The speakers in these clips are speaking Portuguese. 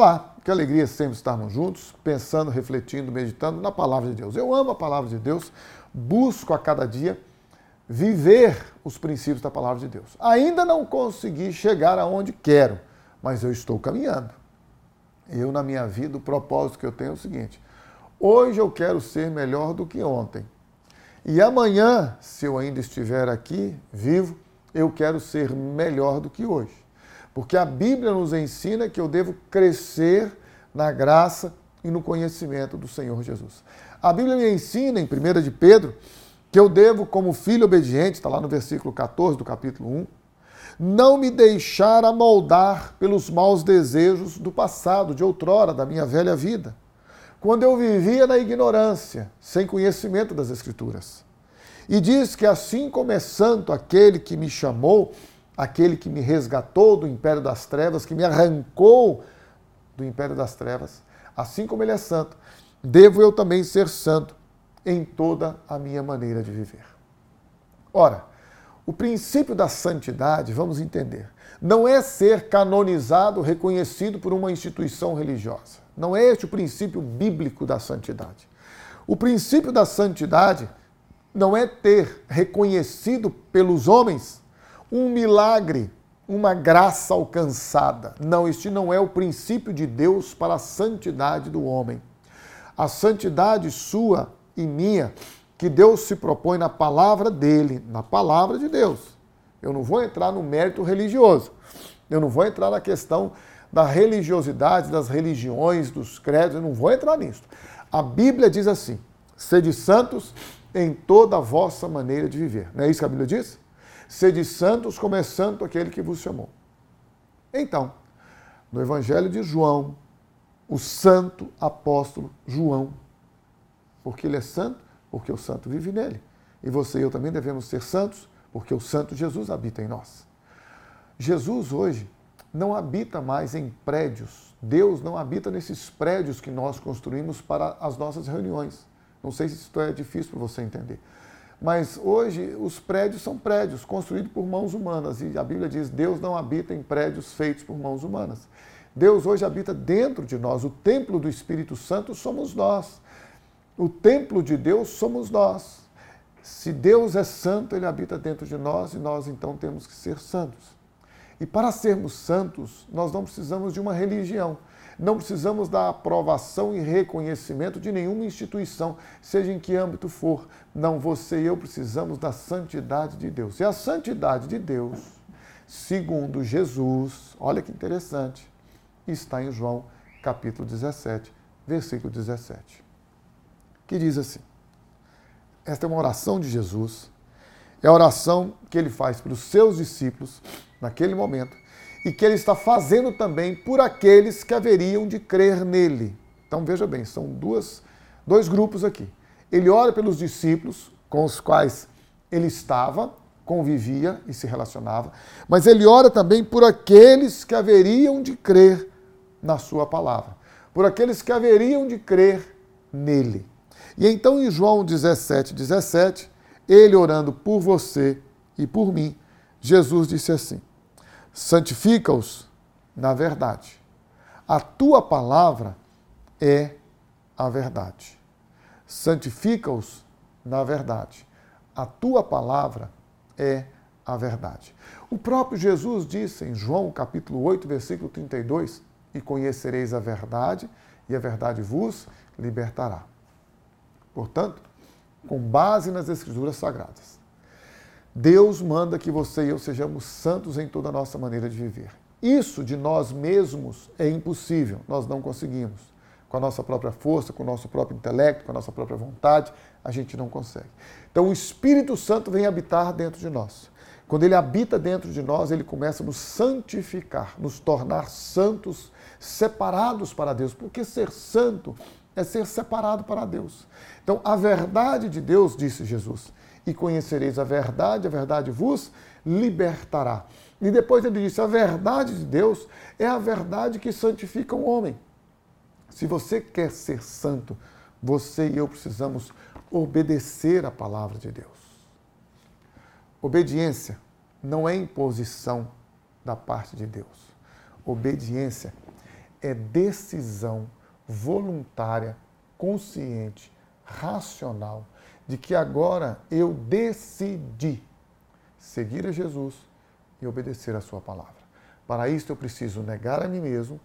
Olá, que alegria sempre estarmos juntos, pensando, refletindo, meditando na palavra de Deus. Eu amo a palavra de Deus, busco a cada dia viver os princípios da palavra de Deus. Ainda não consegui chegar aonde quero, mas eu estou caminhando. Eu, na minha vida, o propósito que eu tenho é o seguinte: hoje eu quero ser melhor do que ontem. E amanhã, se eu ainda estiver aqui, vivo, eu quero ser melhor do que hoje. Porque a Bíblia nos ensina que eu devo crescer na graça e no conhecimento do Senhor Jesus. A Bíblia me ensina, em 1 de Pedro, que eu devo, como filho obediente, está lá no versículo 14 do capítulo 1, não me deixar amoldar pelos maus desejos do passado, de outrora, da minha velha vida quando eu vivia na ignorância, sem conhecimento das Escrituras. E diz que assim como é santo aquele que me chamou, aquele que me resgatou do império das trevas, que me arrancou do império das trevas, assim como ele é santo, devo eu também ser santo em toda a minha maneira de viver. Ora, o princípio da santidade, vamos entender, não é ser canonizado, reconhecido por uma instituição religiosa. Não é este o princípio bíblico da santidade. O princípio da santidade não é ter reconhecido pelos homens um milagre, uma graça alcançada. Não, este não é o princípio de Deus para a santidade do homem. A santidade sua e minha, que Deus se propõe na palavra dele, na palavra de Deus. Eu não vou entrar no mérito religioso. Eu não vou entrar na questão da religiosidade, das religiões, dos credos, eu não vou entrar nisso. A Bíblia diz assim: sede santos em toda a vossa maneira de viver. Não é isso que a Bíblia diz? Sede santos como é santo aquele que vos chamou. Então, no Evangelho de João, o santo apóstolo João, porque ele é santo, porque o santo vive nele. E você e eu também devemos ser santos, porque o santo Jesus habita em nós. Jesus hoje não habita mais em prédios. Deus não habita nesses prédios que nós construímos para as nossas reuniões. Não sei se isso é difícil para você entender. Mas hoje os prédios são prédios construídos por mãos humanas. E a Bíblia diz: Deus não habita em prédios feitos por mãos humanas. Deus hoje habita dentro de nós. O templo do Espírito Santo somos nós. O templo de Deus somos nós. Se Deus é santo, ele habita dentro de nós e nós então temos que ser santos. E para sermos santos, nós não precisamos de uma religião. Não precisamos da aprovação e reconhecimento de nenhuma instituição, seja em que âmbito for. Não, você e eu precisamos da santidade de Deus. E a santidade de Deus, segundo Jesus, olha que interessante, está em João capítulo 17, versículo 17, que diz assim: Esta é uma oração de Jesus, é a oração que ele faz para os seus discípulos naquele momento, e que ele está fazendo também por aqueles que haveriam de crer nele. Então veja bem, são duas, dois grupos aqui. Ele ora pelos discípulos com os quais ele estava, convivia e se relacionava, mas ele ora também por aqueles que haveriam de crer na sua palavra, por aqueles que haveriam de crer nele. E então em João 17, 17, ele orando por você e por mim, Jesus disse assim: santifica-os na verdade. A tua palavra é a verdade. Santifica-os na verdade. A tua palavra é a verdade. O próprio Jesus disse em João capítulo 8, versículo 32: E conhecereis a verdade, e a verdade vos libertará. Portanto, com base nas Escrituras Sagradas, Deus manda que você e eu sejamos santos em toda a nossa maneira de viver. Isso de nós mesmos é impossível, nós não conseguimos. Com a nossa própria força, com o nosso próprio intelecto, com a nossa própria vontade, a gente não consegue. Então o Espírito Santo vem habitar dentro de nós. Quando ele habita dentro de nós, ele começa a nos santificar, nos tornar santos, separados para Deus. Porque ser santo é ser separado para Deus. Então, a verdade de Deus, disse Jesus, e conhecereis a verdade, a verdade vos libertará. E depois ele disse: a verdade de Deus é a verdade que santifica o homem. Se você quer ser santo, você e eu precisamos obedecer a palavra de Deus. Obediência não é imposição da parte de Deus. Obediência é decisão voluntária, consciente, racional, de que agora eu decidi seguir a Jesus e obedecer a Sua palavra. Para isso eu preciso negar a mim mesmo,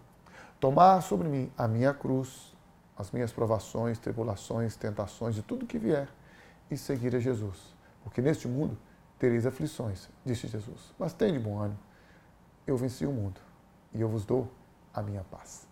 tomar sobre mim a minha cruz, as minhas provações, tribulações, tentações, de tudo que vier, e seguir a Jesus. Porque neste mundo tereis aflições, disse Jesus. Mas tem de bom ânimo, eu venci o mundo e eu vos dou a minha paz.